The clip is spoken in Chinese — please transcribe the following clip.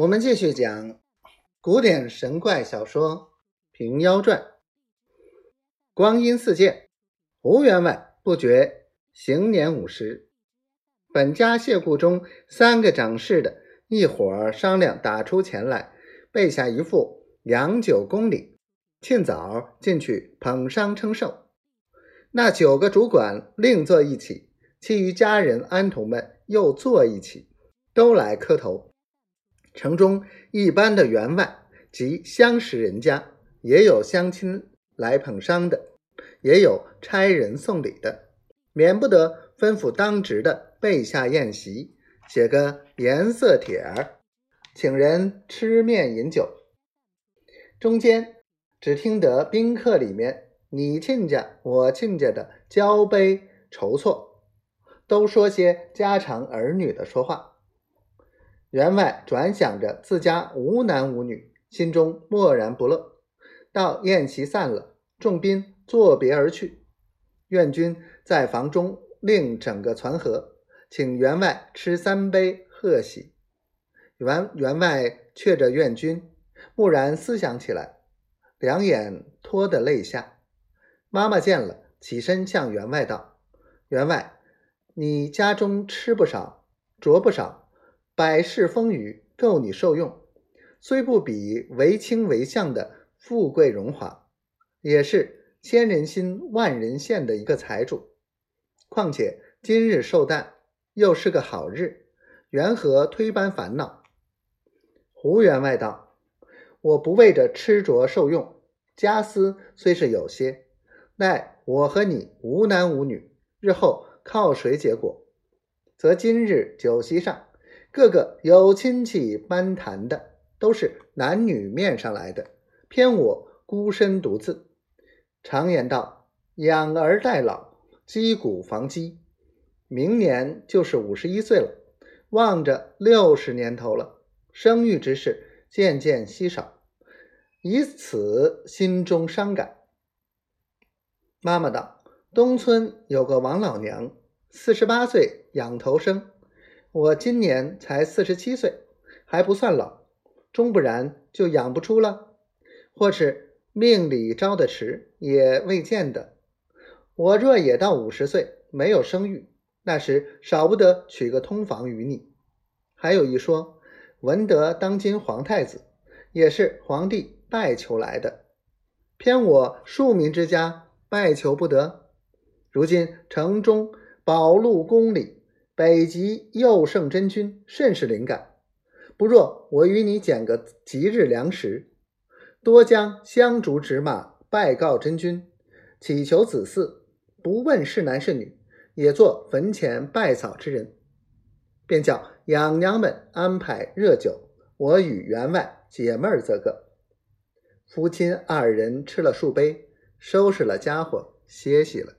我们继续讲古典神怪小说《平妖传》。光阴似箭，胡员外不觉行年五十。本家谢顾中三个掌事的一伙儿商量，打出钱来备下一副洋酒公礼，庆早进去捧觞称寿。那九个主管另坐一起，其余家人安童们又坐一起，都来磕头。城中一般的员外及相识人家，也有乡亲来捧觞的，也有差人送礼的，免不得吩咐当值的备下宴席，写个颜色帖儿，请人吃面饮酒。中间只听得宾客里面你亲家我亲家的交杯筹措，都说些家常儿女的说话。员外转想着自家无男无女，心中默然不乐。到宴席散了，众宾作别而去。愿君在房中另整个攒盒，请员外吃三杯贺喜。员员外却着愿君，蓦然思想起来，两眼脱得泪下。妈妈见了，起身向员外道：“员外，你家中吃不少，着不少。”百世风雨够你受用，虽不比为卿为相的富贵荣华，也是千人心万人羡的一个财主。况且今日寿诞，又是个好日，缘何推般烦恼？胡员外道：“我不为着吃着受用，家私虽是有些，奈我和你无男无女，日后靠谁结果？则今日酒席上。”个个有亲戚攀谈的，都是男女面上来的，偏我孤身独自。常言道：“养儿待老，积谷防饥。”明年就是五十一岁了，望着六十年头了，生育之事渐渐稀少，以此心中伤感。妈妈道：“东村有个王老娘，四十八岁养头生。”我今年才四十七岁，还不算老，终不然就养不出了，或是命里招的迟，也未见得。我若也到五十岁，没有生育，那时少不得娶个通房与你。还有一说，文德当今皇太子也是皇帝拜求来的，偏我庶民之家拜求不得。如今城中宝禄宫里。北极佑圣真君甚是灵感，不若我与你拣个吉日良时，多将香烛纸马拜告真君，祈求子嗣，不问是男是女，也做坟前拜扫之人，便叫养娘们安排热酒，我与员外解闷儿则个。夫妻二人吃了数杯，收拾了家伙，歇息了。